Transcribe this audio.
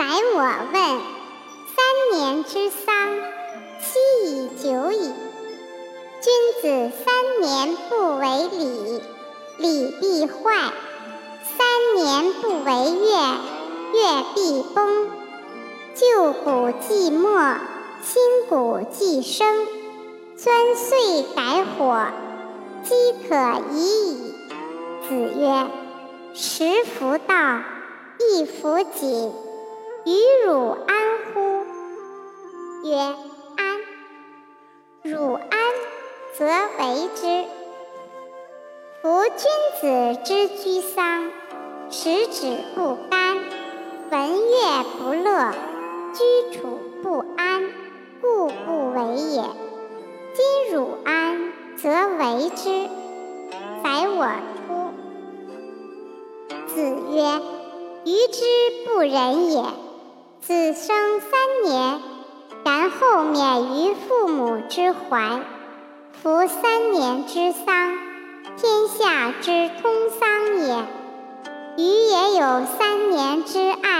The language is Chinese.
宰我问：三年之丧，期已久矣。君子三年不为礼，礼必坏；三年不为乐，乐必崩。旧骨既没，新骨既生。钻碎改火，饥可已矣。子曰：食弗道，亦弗锦，与汝安乎？曰：安。汝安，则为之。夫君子之居丧，食指不甘，闻乐不乐，居处不安，故不为也。今汝安，则为之。宰我出。子曰：予之不仁也。子生三年，然后免于父母之怀。服三年之丧，天下之通丧也。余也有三年之爱